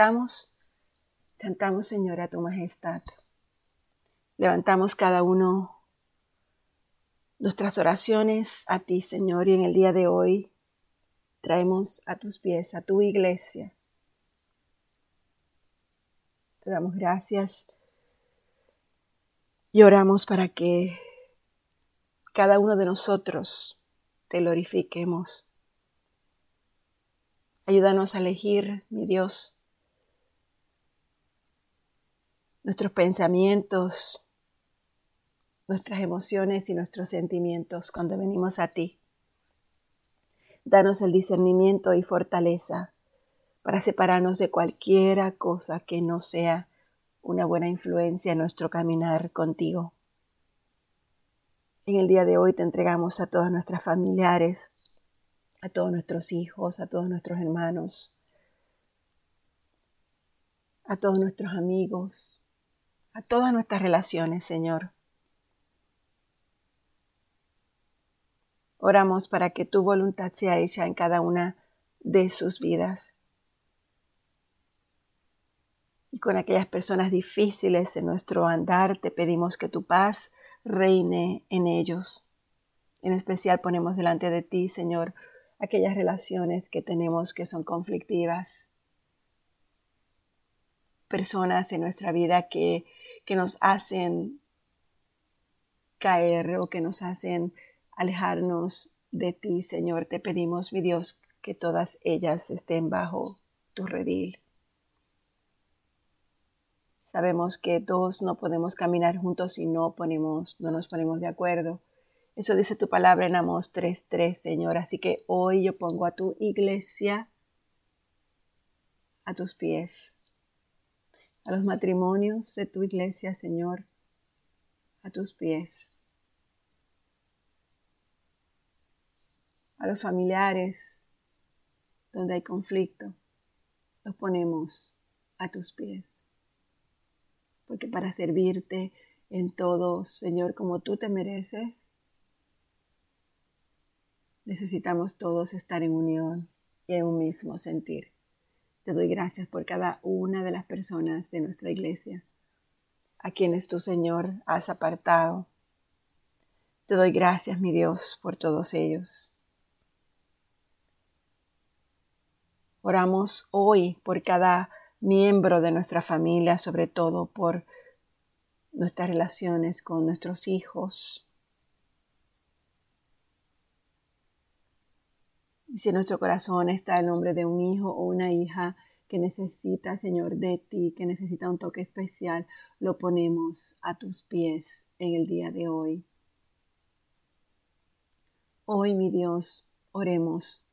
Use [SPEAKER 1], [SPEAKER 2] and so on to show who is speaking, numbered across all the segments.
[SPEAKER 1] cantamos, cantamos, Señor, a tu majestad. Levantamos cada uno nuestras oraciones a ti, Señor, y en el día de hoy traemos a tus pies, a tu iglesia. Te damos gracias y oramos para que cada uno de nosotros te glorifiquemos. Ayúdanos a elegir, mi Dios, nuestros pensamientos, nuestras emociones y nuestros sentimientos cuando venimos a ti. Danos el discernimiento y fortaleza para separarnos de cualquiera cosa que no sea una buena influencia en nuestro caminar contigo. En el día de hoy te entregamos a todos nuestros familiares, a todos nuestros hijos, a todos nuestros hermanos, a todos nuestros amigos, a todas nuestras relaciones, Señor. Oramos para que tu voluntad sea hecha en cada una de sus vidas. Y con aquellas personas difíciles en nuestro andar, te pedimos que tu paz reine en ellos. En especial ponemos delante de ti, Señor, aquellas relaciones que tenemos que son conflictivas. Personas en nuestra vida que, que nos hacen caer o que nos hacen alejarnos de ti, Señor. Te pedimos, mi Dios, que todas ellas estén bajo tu redil. Sabemos que dos no podemos caminar juntos si no, ponemos, no nos ponemos de acuerdo. Eso dice tu palabra en Amos 3.3, Señor. Así que hoy yo pongo a tu iglesia a tus pies, a los matrimonios de tu iglesia, Señor, a tus pies. a los familiares donde hay conflicto, los ponemos a tus pies. Porque para servirte en todo, Señor, como tú te mereces, necesitamos todos estar en unión y en un mismo sentir. Te doy gracias por cada una de las personas de nuestra iglesia, a quienes tú, Señor, has apartado. Te doy gracias, mi Dios, por todos ellos. Oramos hoy por cada miembro de nuestra familia, sobre todo por nuestras relaciones con nuestros hijos. Y si en nuestro corazón está el nombre de un hijo o una hija que necesita, Señor, de ti, que necesita un toque especial, lo ponemos a tus pies en el día de hoy. Hoy, mi Dios, oremos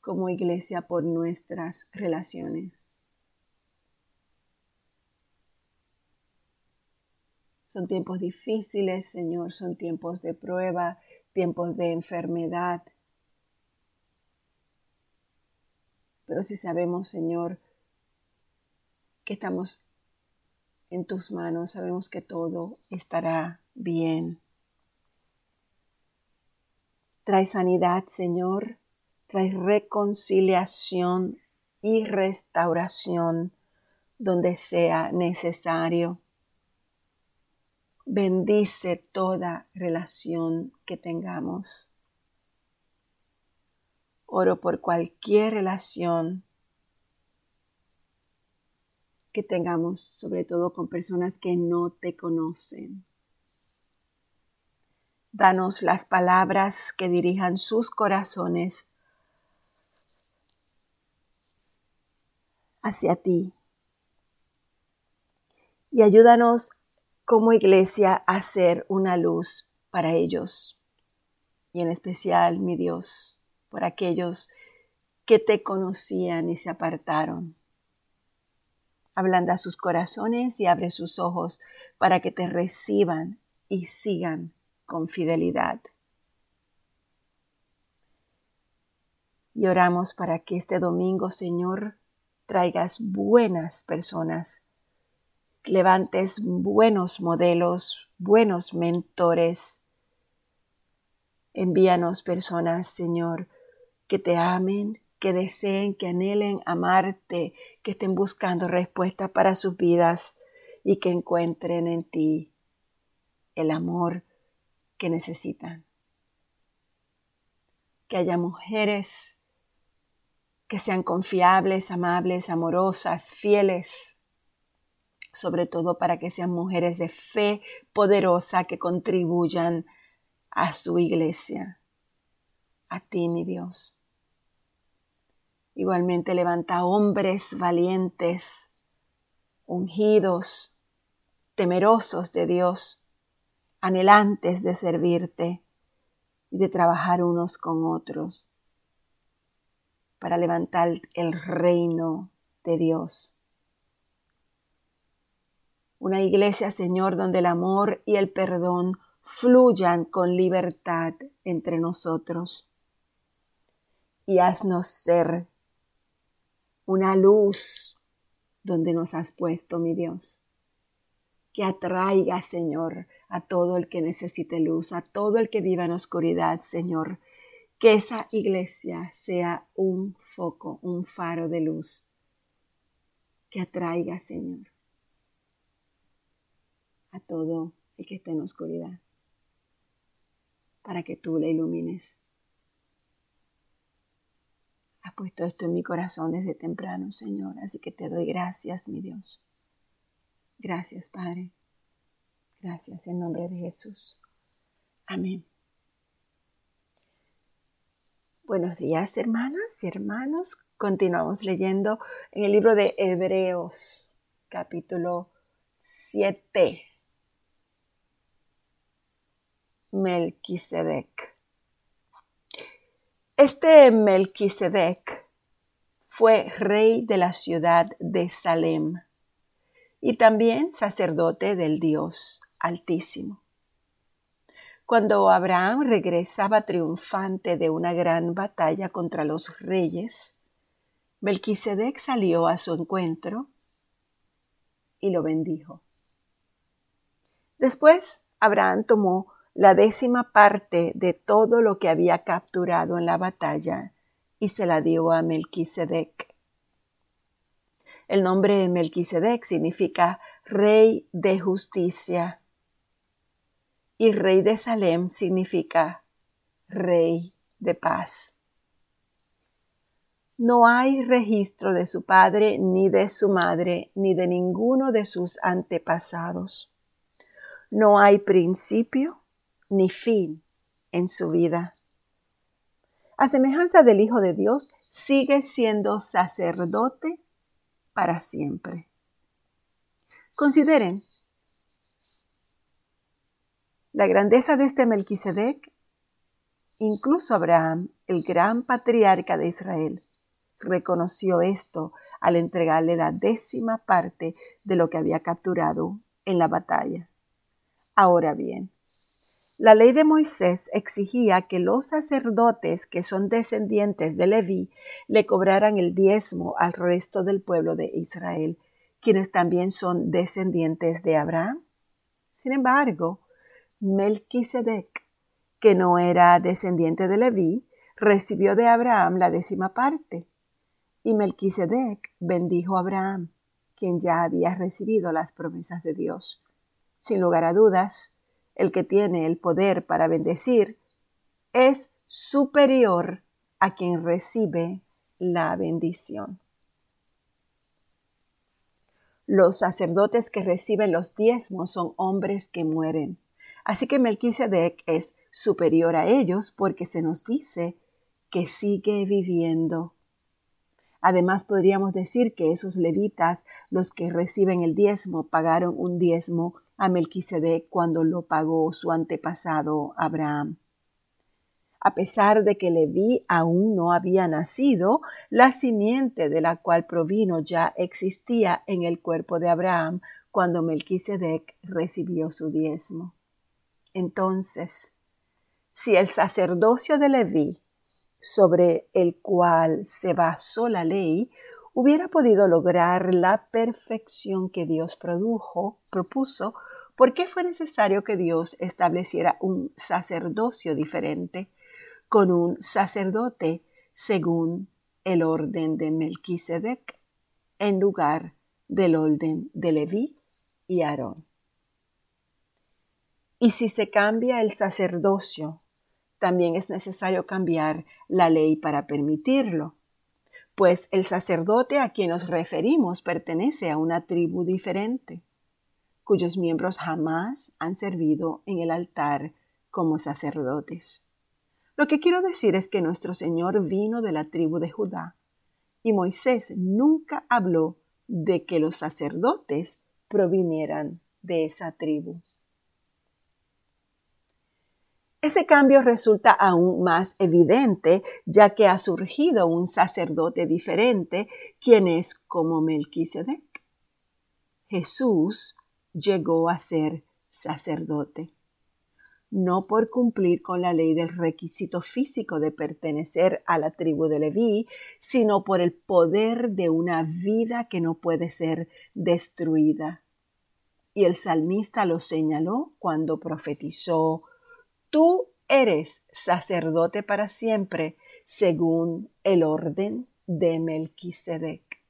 [SPEAKER 1] como iglesia por nuestras relaciones. Son tiempos difíciles, Señor, son tiempos de prueba, tiempos de enfermedad. Pero si sabemos, Señor, que estamos en tus manos, sabemos que todo estará bien. Trae sanidad, Señor trae reconciliación y restauración donde sea necesario. Bendice toda relación que tengamos. Oro por cualquier relación que tengamos, sobre todo con personas que no te conocen. Danos las palabras que dirijan sus corazones hacia ti. Y ayúdanos como iglesia a ser una luz para ellos. Y en especial, mi Dios, por aquellos que te conocían y se apartaron. Ablanda sus corazones y abre sus ojos para que te reciban y sigan con fidelidad. Y oramos para que este domingo, Señor, traigas buenas personas, levantes buenos modelos, buenos mentores. Envíanos personas, Señor, que te amen, que deseen, que anhelen amarte, que estén buscando respuestas para sus vidas y que encuentren en ti el amor que necesitan. Que haya mujeres que sean confiables, amables, amorosas, fieles, sobre todo para que sean mujeres de fe poderosa que contribuyan a su iglesia, a ti, mi Dios. Igualmente levanta hombres valientes, ungidos, temerosos de Dios, anhelantes de servirte y de trabajar unos con otros para levantar el reino de Dios. Una iglesia, Señor, donde el amor y el perdón fluyan con libertad entre nosotros. Y haznos ser una luz donde nos has puesto, mi Dios. Que atraiga, Señor, a todo el que necesite luz, a todo el que viva en oscuridad, Señor. Que esa iglesia sea un foco, un faro de luz. Que atraiga, Señor, a todo el que esté en oscuridad, para que tú le ilumines. Has puesto esto en mi corazón desde temprano, Señor, así que te doy gracias, mi Dios. Gracias, Padre. Gracias en nombre de Jesús. Amén. Buenos días, hermanas y hermanos. Continuamos leyendo en el libro de Hebreos, capítulo 7. Melquisedec. Este Melquisedec fue rey de la ciudad de Salem y también sacerdote del Dios Altísimo. Cuando Abraham regresaba triunfante de una gran batalla contra los reyes, Melquisedec salió a su encuentro y lo bendijo. Después Abraham tomó la décima parte de todo lo que había capturado en la batalla y se la dio a Melquisedec. El nombre Melquisedec significa rey de justicia y rey de Salem significa rey de paz. No hay registro de su padre, ni de su madre, ni de ninguno de sus antepasados. No hay principio ni fin en su vida. A semejanza del Hijo de Dios, sigue siendo sacerdote para siempre. Consideren la grandeza de este Melquisedec. Incluso Abraham, el gran patriarca de Israel, reconoció esto al entregarle la décima parte de lo que había capturado en la batalla. Ahora bien, la ley de Moisés exigía que los sacerdotes que son descendientes de Leví le cobraran el diezmo al resto del pueblo de Israel, quienes también son descendientes de Abraham. Sin embargo, Melquisedec, que no era descendiente de Leví, recibió de Abraham la décima parte. Y Melquisedec bendijo a Abraham, quien ya había recibido las promesas de Dios. Sin lugar a dudas, el que tiene el poder para bendecir, es superior a quien recibe la bendición. Los sacerdotes que reciben los diezmos son hombres que mueren. Así que Melquisedec es superior a ellos porque se nos dice que sigue viviendo. Además, podríamos decir que esos levitas, los que reciben el diezmo, pagaron un diezmo a Melquisedec cuando lo pagó su antepasado Abraham. A pesar de que Leví aún no había nacido, la simiente de la cual provino ya existía en el cuerpo de Abraham cuando Melquisedec recibió su diezmo. Entonces, si el sacerdocio de Leví, sobre el cual se basó la ley, hubiera podido lograr la perfección que Dios produjo, propuso, ¿por qué fue necesario que Dios estableciera un sacerdocio diferente con un sacerdote según el orden de Melquisedec en lugar del orden de Leví y Aarón. Y si se cambia el sacerdocio, también es necesario cambiar la ley para permitirlo, pues el sacerdote a quien nos referimos pertenece a una tribu diferente, cuyos miembros jamás han servido en el altar como sacerdotes. Lo que quiero decir es que nuestro Señor vino de la tribu de Judá y Moisés nunca habló de que los sacerdotes provinieran de esa tribu. Ese cambio resulta aún más evidente ya que ha surgido un sacerdote diferente, quien es como Melquisedec. Jesús llegó a ser sacerdote no por cumplir con la ley del requisito físico de pertenecer a la tribu de Leví, sino por el poder de una vida que no puede ser destruida. Y el salmista lo señaló cuando profetizó, Tú eres sacerdote para siempre, según el orden de Melquisedec.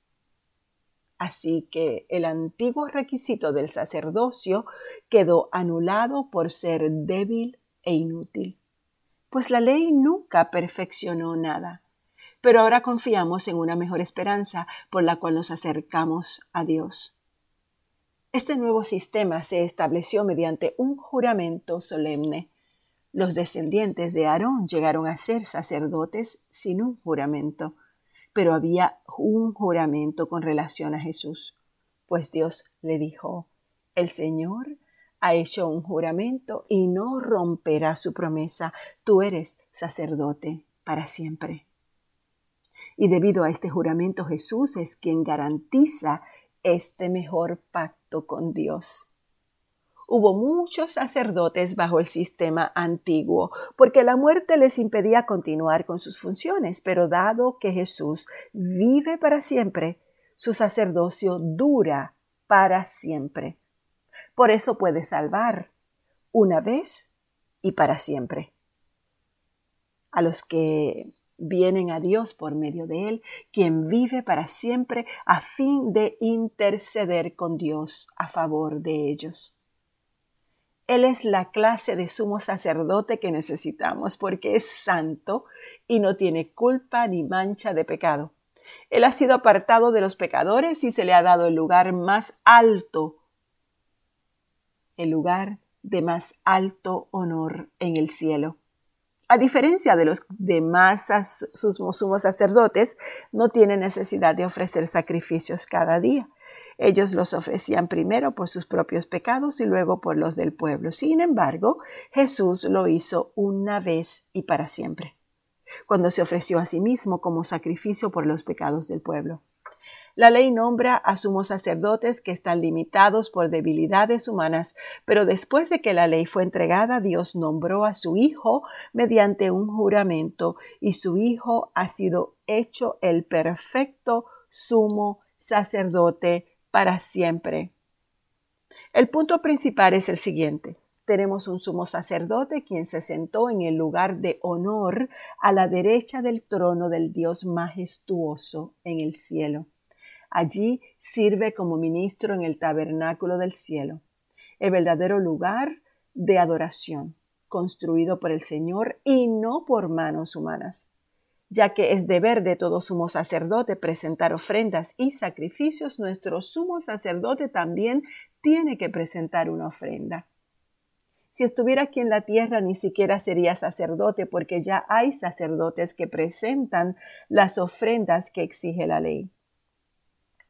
[SPEAKER 1] Así que el antiguo requisito del sacerdocio quedó anulado por ser débil e inútil, pues la ley nunca perfeccionó nada. Pero ahora confiamos en una mejor esperanza por la cual nos acercamos a Dios. Este nuevo sistema se estableció mediante un juramento solemne. Los descendientes de Aarón llegaron a ser sacerdotes sin un juramento pero había un juramento con relación a Jesús, pues Dios le dijo, el Señor ha hecho un juramento y no romperá su promesa, tú eres sacerdote para siempre. Y debido a este juramento Jesús es quien garantiza este mejor pacto con Dios hubo muchos sacerdotes bajo el sistema antiguo, porque la muerte les impedía continuar con sus funciones, pero dado que Jesús vive para siempre, su sacerdocio dura para siempre. Por eso puede salvar una vez y para siempre. A los que vienen a Dios por medio de Él, quien vive para siempre a fin de interceder con Dios a favor de ellos. Él es la clase de sumo sacerdote que necesitamos porque es santo y no tiene culpa ni mancha de pecado. Él ha sido apartado de los pecadores y se le ha dado el lugar más alto, el lugar de más alto honor en el cielo. A diferencia de los demás sumos sacerdotes, no tiene necesidad de ofrecer sacrificios cada día. Ellos los ofrecían primero por sus propios pecados y luego por los del pueblo. Sin embargo, Jesús lo hizo una vez y para siempre, cuando se ofreció a sí mismo como sacrificio por los pecados del pueblo. La ley nombra a sumos sacerdotes que están limitados por debilidades humanas, pero después de que la ley fue entregada, Dios nombró a su Hijo mediante un juramento, y su Hijo ha sido hecho el perfecto sumo sacerdote para siempre. El punto principal es el siguiente. Tenemos un sumo sacerdote quien se sentó en el lugar de honor a la derecha del trono del Dios majestuoso en el cielo. Allí sirve como ministro en el tabernáculo del cielo, el verdadero lugar de adoración, construido por el Señor y no por manos humanas ya que es deber de todo sumo sacerdote presentar ofrendas y sacrificios, nuestro sumo sacerdote también tiene que presentar una ofrenda. Si estuviera aquí en la tierra ni siquiera sería sacerdote porque ya hay sacerdotes que presentan las ofrendas que exige la ley.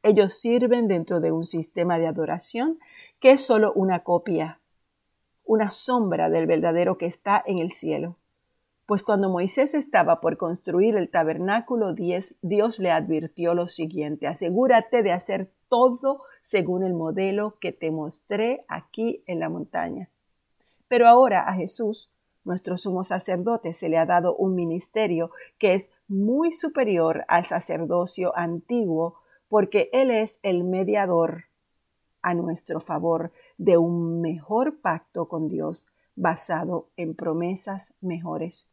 [SPEAKER 1] Ellos sirven dentro de un sistema de adoración que es solo una copia, una sombra del verdadero que está en el cielo. Pues cuando Moisés estaba por construir el tabernáculo, Dios le advirtió lo siguiente, asegúrate de hacer todo según el modelo que te mostré aquí en la montaña. Pero ahora a Jesús, nuestro sumo sacerdote, se le ha dado un ministerio que es muy superior al sacerdocio antiguo, porque Él es el mediador a nuestro favor de un mejor pacto con Dios basado en promesas mejores.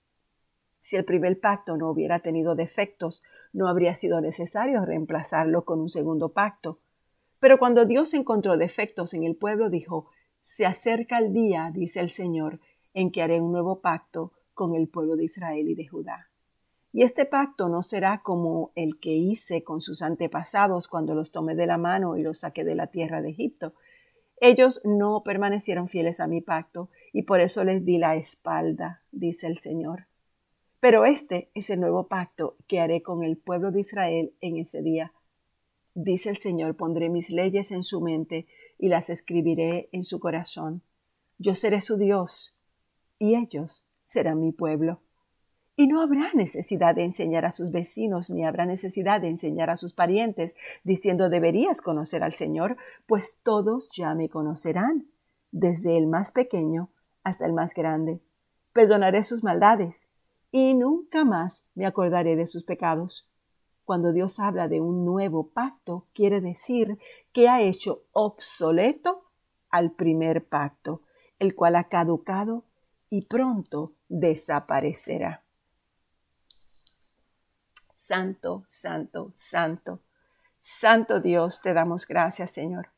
[SPEAKER 1] Si el primer pacto no hubiera tenido defectos, no habría sido necesario reemplazarlo con un segundo pacto. Pero cuando Dios encontró defectos en el pueblo, dijo, Se acerca el día, dice el Señor, en que haré un nuevo pacto con el pueblo de Israel y de Judá. Y este pacto no será como el que hice con sus antepasados cuando los tomé de la mano y los saqué de la tierra de Egipto. Ellos no permanecieron fieles a mi pacto y por eso les di la espalda, dice el Señor. Pero este es el nuevo pacto que haré con el pueblo de Israel en ese día. Dice el Señor, pondré mis leyes en su mente y las escribiré en su corazón. Yo seré su Dios y ellos serán mi pueblo. Y no habrá necesidad de enseñar a sus vecinos, ni habrá necesidad de enseñar a sus parientes, diciendo deberías conocer al Señor, pues todos ya me conocerán, desde el más pequeño hasta el más grande. Perdonaré sus maldades y nunca más me acordaré de sus pecados. Cuando Dios habla de un nuevo pacto, quiere decir que ha hecho obsoleto al primer pacto, el cual ha caducado y pronto desaparecerá. Santo, santo, santo, santo Dios, te damos gracias, Señor.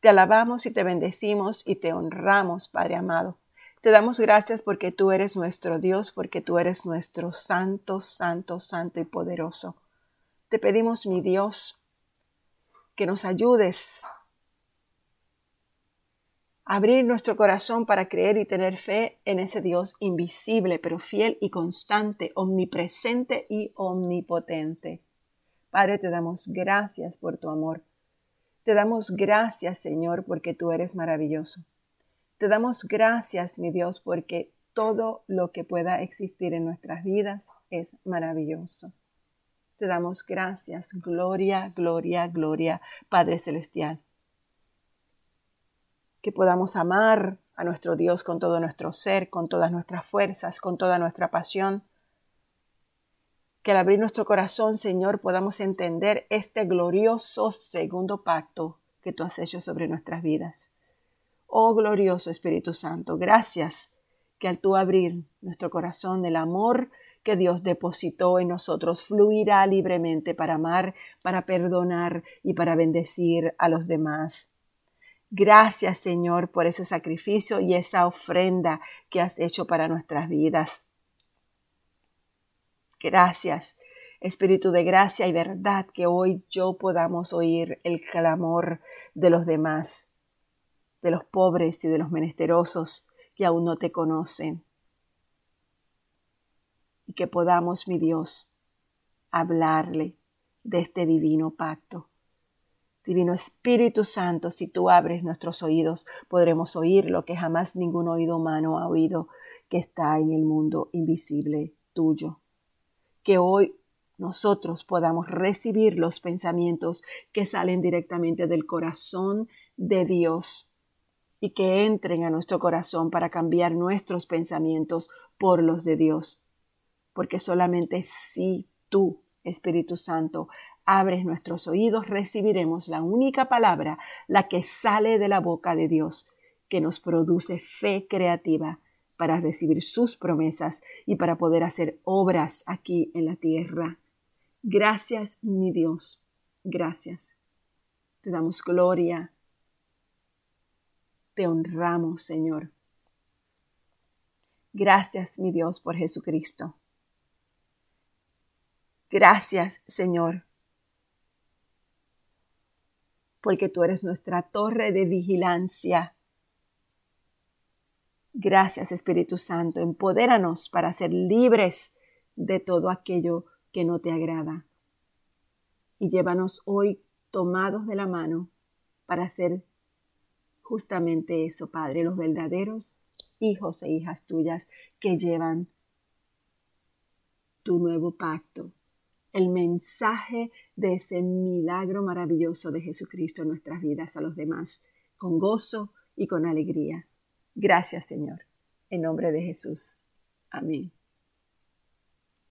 [SPEAKER 1] Te alabamos y te bendecimos y te honramos, Padre amado. Te damos gracias porque tú eres nuestro Dios, porque tú eres nuestro santo, santo, santo y poderoso. Te pedimos, mi Dios, que nos ayudes a abrir nuestro corazón para creer y tener fe en ese Dios invisible, pero fiel y constante, omnipresente y omnipotente. Padre, te damos gracias por tu amor. Te damos gracias, Señor, porque tú eres maravilloso. Te damos gracias, mi Dios, porque todo lo que pueda existir en nuestras vidas es maravilloso. Te damos gracias, gloria, gloria, gloria, Padre Celestial. Que podamos amar a nuestro Dios con todo nuestro ser, con todas nuestras fuerzas, con toda nuestra pasión. Que al abrir nuestro corazón, Señor, podamos entender este glorioso segundo pacto que tú has hecho sobre nuestras vidas. Oh glorioso Espíritu Santo, gracias que al tú abrir nuestro corazón, el amor que Dios depositó en nosotros fluirá libremente para amar, para perdonar y para bendecir a los demás. Gracias Señor por ese sacrificio y esa ofrenda que has hecho para nuestras vidas. Gracias, Espíritu de gracia y verdad, que hoy yo podamos oír el clamor de los demás de los pobres y de los menesterosos que aún no te conocen. Y que podamos, mi Dios, hablarle de este divino pacto. Divino Espíritu Santo, si tú abres nuestros oídos, podremos oír lo que jamás ningún oído humano ha oído, que está en el mundo invisible tuyo. Que hoy nosotros podamos recibir los pensamientos que salen directamente del corazón de Dios y que entren a nuestro corazón para cambiar nuestros pensamientos por los de Dios. Porque solamente si tú, Espíritu Santo, abres nuestros oídos, recibiremos la única palabra, la que sale de la boca de Dios, que nos produce fe creativa para recibir sus promesas y para poder hacer obras aquí en la tierra. Gracias, mi Dios. Gracias. Te damos gloria, te honramos, Señor. Gracias, mi Dios, por Jesucristo. Gracias, Señor, porque tú eres nuestra torre de vigilancia. Gracias, Espíritu Santo. Empodéranos para ser libres de todo aquello que no te agrada. Y llévanos hoy tomados de la mano para ser justamente eso, Padre, los verdaderos hijos e hijas tuyas que llevan tu nuevo pacto, el mensaje de ese milagro maravilloso de Jesucristo en nuestras vidas a los demás, con gozo y con alegría. Gracias, Señor. En nombre de Jesús. Amén.